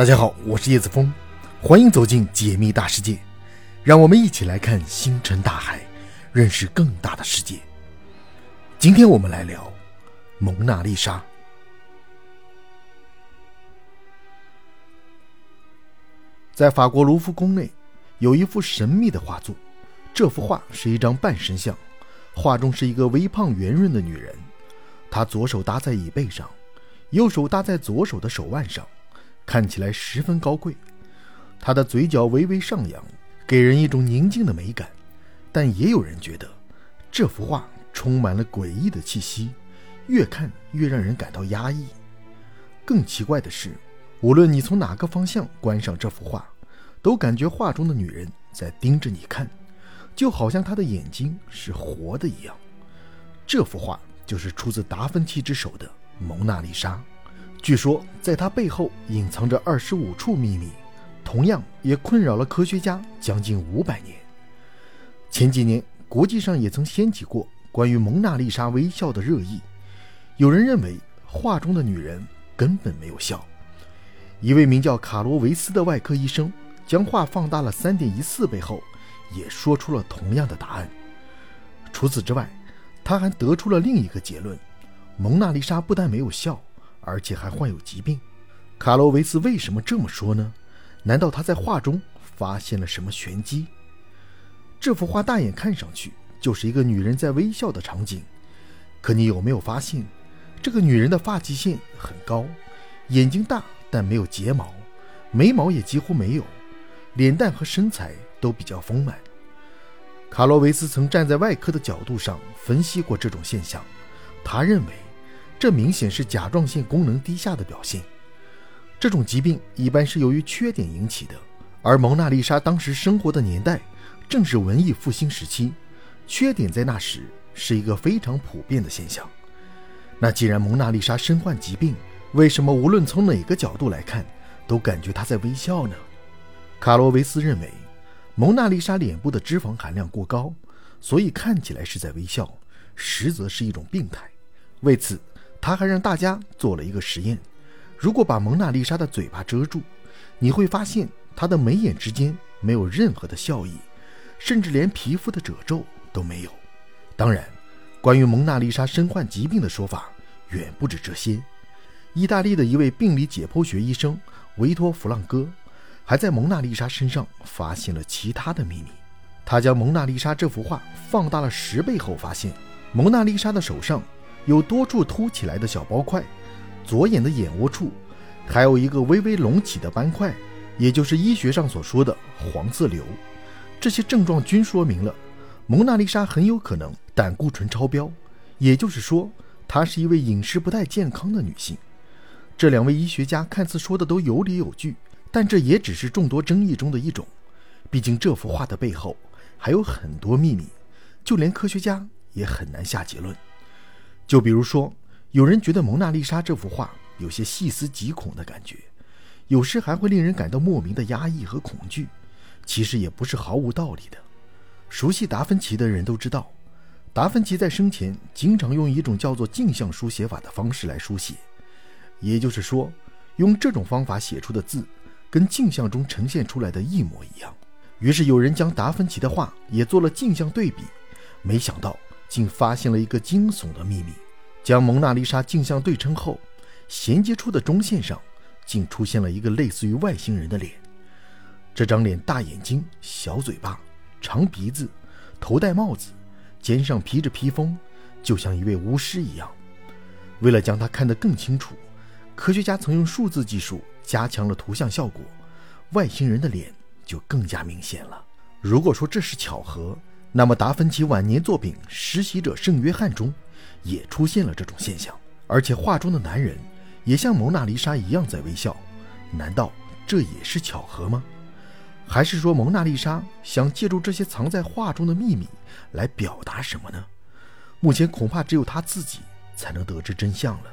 大家好，我是叶子峰，欢迎走进解密大世界，让我们一起来看星辰大海，认识更大的世界。今天我们来聊蒙娜丽莎。在法国卢浮宫内，有一幅神秘的画作，这幅画是一张半身像，画中是一个微胖圆润的女人，她左手搭在椅背上，右手搭在左手的手腕上。看起来十分高贵，他的嘴角微微上扬，给人一种宁静的美感。但也有人觉得这幅画充满了诡异的气息，越看越让人感到压抑。更奇怪的是，无论你从哪个方向观赏这幅画，都感觉画中的女人在盯着你看，就好像她的眼睛是活的一样。这幅画就是出自达芬奇之手的《蒙娜丽莎》。据说，在他背后隐藏着二十五处秘密，同样也困扰了科学家将近五百年。前几年，国际上也曾掀起过关于蒙娜丽莎微笑的热议。有人认为，画中的女人根本没有笑。一位名叫卡罗维斯的外科医生将画放大了三点一四倍后，也说出了同样的答案。除此之外，他还得出了另一个结论：蒙娜丽莎不但没有笑。而且还患有疾病，卡罗维斯为什么这么说呢？难道他在画中发现了什么玄机？这幅画大眼看上去就是一个女人在微笑的场景，可你有没有发现，这个女人的发际线很高，眼睛大但没有睫毛，眉毛也几乎没有，脸蛋和身材都比较丰满。卡罗维斯曾站在外科的角度上分析过这种现象，他认为。这明显是甲状腺功能低下的表现。这种疾病一般是由于缺点引起的，而蒙娜丽莎当时生活的年代正是文艺复兴时期，缺点在那时是一个非常普遍的现象。那既然蒙娜丽莎身患疾病，为什么无论从哪个角度来看，都感觉她在微笑呢？卡罗维斯认为，蒙娜丽莎脸部的脂肪含量过高，所以看起来是在微笑，实则是一种病态。为此。他还让大家做了一个实验：如果把蒙娜丽莎的嘴巴遮住，你会发现她的眉眼之间没有任何的笑意，甚至连皮肤的褶皱都没有。当然，关于蒙娜丽莎身患疾病的说法远不止这些。意大利的一位病理解剖学医生维托·弗朗哥，还在蒙娜丽莎身上发现了其他的秘密。他将蒙娜丽莎这幅画放大了十倍后，发现蒙娜丽莎的手上。有多处凸起来的小包块，左眼的眼窝处还有一个微微隆起的斑块，也就是医学上所说的黄色瘤。这些症状均说明了蒙娜丽莎很有可能胆固醇超标，也就是说，她是一位饮食不太健康的女性。这两位医学家看似说的都有理有据，但这也只是众多争议中的一种。毕竟这幅画的背后还有很多秘密，就连科学家也很难下结论。就比如说，有人觉得蒙娜丽莎这幅画有些细思极恐的感觉，有时还会令人感到莫名的压抑和恐惧。其实也不是毫无道理的。熟悉达芬奇的人都知道，达芬奇在生前经常用一种叫做镜像书写法的方式来书写，也就是说，用这种方法写出的字跟镜像中呈现出来的一模一样。于是有人将达芬奇的画也做了镜像对比，没想到。竟发现了一个惊悚的秘密：将蒙娜丽莎镜像对称后，衔接出的中线上竟出现了一个类似于外星人的脸。这张脸大眼睛、小嘴巴、长鼻子，头戴帽子，肩上披着披风，就像一位巫师一样。为了将它看得更清楚，科学家曾用数字技术加强了图像效果，外星人的脸就更加明显了。如果说这是巧合，那么，达芬奇晚年作品《实习者圣约翰》中也出现了这种现象，而且画中的男人也像蒙娜丽莎一样在微笑。难道这也是巧合吗？还是说蒙娜丽莎想借助这些藏在画中的秘密来表达什么呢？目前恐怕只有他自己才能得知真相了。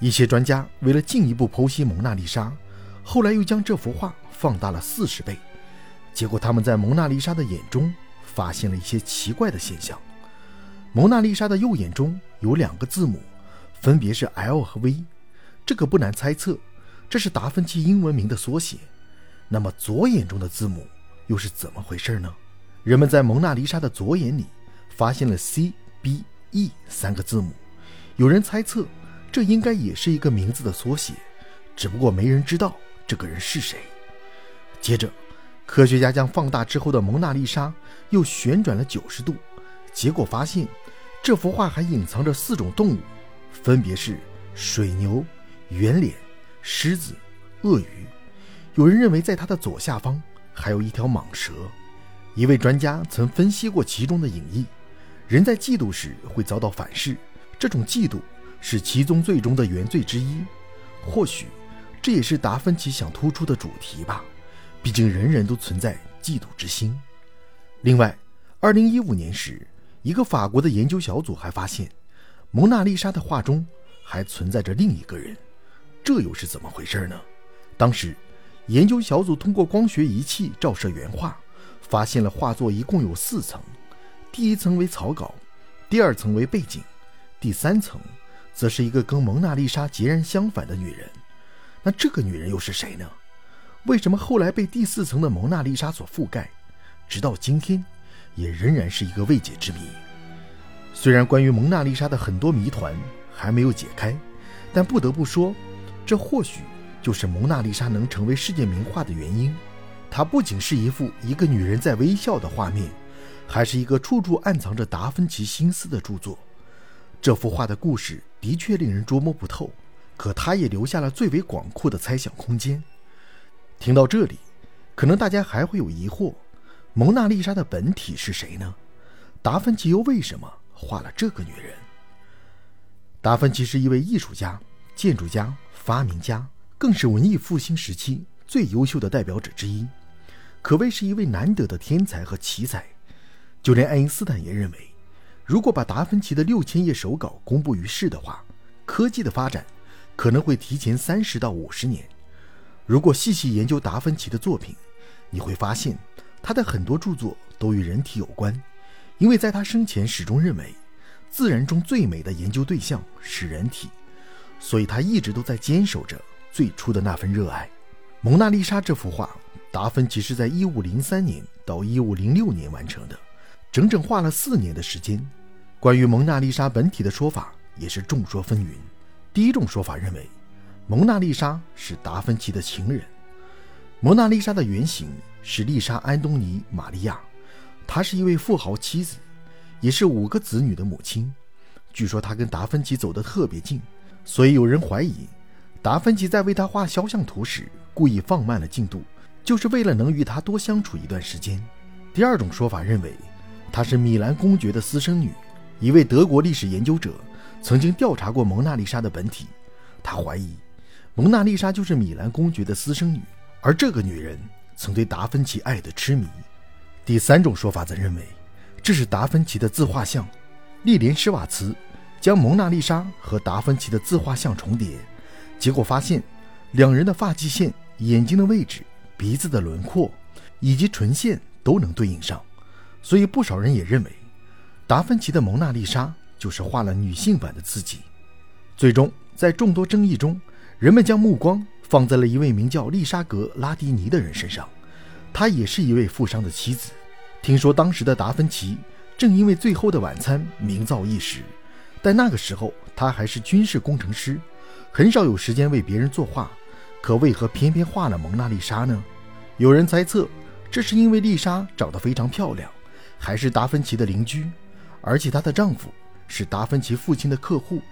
一些专家为了进一步剖析蒙娜丽莎，后来又将这幅画放大了四十倍，结果他们在蒙娜丽莎的眼中。发现了一些奇怪的现象。蒙娜丽莎的右眼中有两个字母，分别是 L 和 V。这个不难猜测，这是达芬奇英文名的缩写。那么左眼中的字母又是怎么回事呢？人们在蒙娜丽莎的左眼里发现了 C、B、E 三个字母，有人猜测这应该也是一个名字的缩写，只不过没人知道这个人是谁。接着，科学家将放大之后的蒙娜丽莎又旋转了九十度，结果发现这幅画还隐藏着四种动物，分别是水牛、圆脸、狮子、鳄鱼。有人认为，在它的左下方还有一条蟒蛇。一位专家曾分析过其中的隐意：人在嫉妒时会遭到反噬，这种嫉妒是七宗罪中的原罪之一。或许，这也是达芬奇想突出的主题吧。毕竟，人人都存在嫉妒之心。另外，2015年时，一个法国的研究小组还发现，蒙娜丽莎的画中还存在着另一个人。这又是怎么回事呢？当时。研究小组通过光学仪器照射原画，发现了画作一共有四层。第一层为草稿，第二层为背景，第三层则是一个跟蒙娜丽莎截然相反的女人。那这个女人又是谁呢？为什么后来被第四层的蒙娜丽莎所覆盖，直到今天也仍然是一个未解之谜？虽然关于蒙娜丽莎的很多谜团还没有解开，但不得不说，这或许。就是蒙娜丽莎能成为世界名画的原因。它不仅是一幅一个女人在微笑的画面，还是一个处处暗藏着达芬奇心思的著作。这幅画的故事的确令人捉摸不透，可它也留下了最为广阔的猜想空间。听到这里，可能大家还会有疑惑：蒙娜丽莎的本体是谁呢？达芬奇又为什么画了这个女人？达芬奇是一位艺术家、建筑家、发明家。更是文艺复兴时期最优秀的代表者之一，可谓是一位难得的天才和奇才。就连爱因斯坦也认为，如果把达芬奇的六千页手稿公布于世的话，科技的发展可能会提前三十到五十年。如果细细研究达芬奇的作品，你会发现他的很多著作都与人体有关，因为在他生前始终认为，自然中最美的研究对象是人体，所以他一直都在坚守着。最初的那份热爱，《蒙娜丽莎》这幅画，达芬奇是在1503年到1506年完成的，整整画了四年的时间。关于蒙娜丽莎本体的说法也是众说纷纭。第一种说法认为，蒙娜丽莎是达芬奇的情人。蒙娜丽莎的原型是丽莎·安东尼·玛利亚，她是一位富豪妻子，也是五个子女的母亲。据说她跟达芬奇走得特别近，所以有人怀疑。达芬奇在为她画肖像图时，故意放慢了进度，就是为了能与她多相处一段时间。第二种说法认为，她是米兰公爵的私生女。一位德国历史研究者曾经调查过蒙娜丽莎的本体，他怀疑蒙娜丽莎就是米兰公爵的私生女，而这个女人曾对达芬奇爱得痴迷。第三种说法则认为，这是达芬奇的自画像。莉莲·施瓦茨将蒙娜丽莎和达芬奇的自画像重叠。结果发现，两人的发际线、眼睛的位置、鼻子的轮廓以及唇线都能对应上，所以不少人也认为，达芬奇的蒙娜丽莎就是画了女性版的自己。最终，在众多争议中，人们将目光放在了一位名叫丽莎格·拉迪尼的人身上，她也是一位富商的妻子。听说当时的达芬奇正因为《最后的晚餐》名噪一时，但那个时候他还是军事工程师。很少有时间为别人作画，可为何偏偏画了蒙娜丽莎呢？有人猜测，这是因为丽莎长得非常漂亮，还是达芬奇的邻居，而且她的丈夫是达芬奇父亲的客户。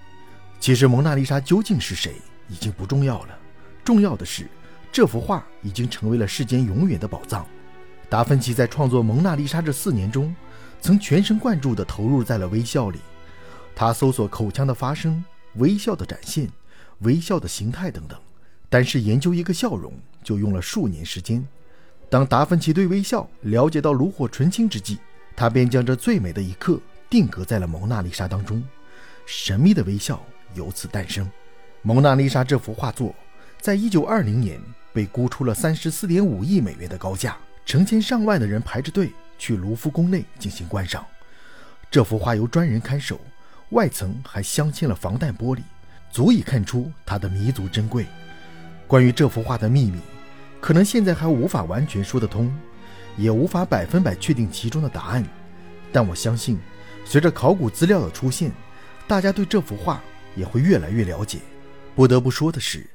其实蒙娜丽莎究竟是谁已经不重要了，重要的是这幅画已经成为了世间永远的宝藏。达芬奇在创作蒙娜丽莎这四年中，曾全神贯注地投入在了微笑里，他搜索口腔的发声、微笑的展现。微笑的形态等等，但是研究一个笑容就用了数年时间。当达芬奇对微笑了解到炉火纯青之际，他便将这最美的一刻定格在了蒙娜丽莎当中，神秘的微笑由此诞生。蒙娜丽莎这幅画作，在一九二零年被估出了三十四点五亿美元的高价，成千上万的人排着队去卢浮宫内进行观赏。这幅画由专人看守，外层还镶嵌了防弹玻璃。足以看出它的弥足珍贵。关于这幅画的秘密，可能现在还无法完全说得通，也无法百分百确定其中的答案。但我相信，随着考古资料的出现，大家对这幅画也会越来越了解。不得不说的是，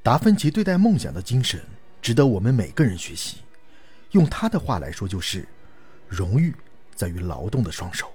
达芬奇对待梦想的精神值得我们每个人学习。用他的话来说，就是“荣誉在于劳动的双手”。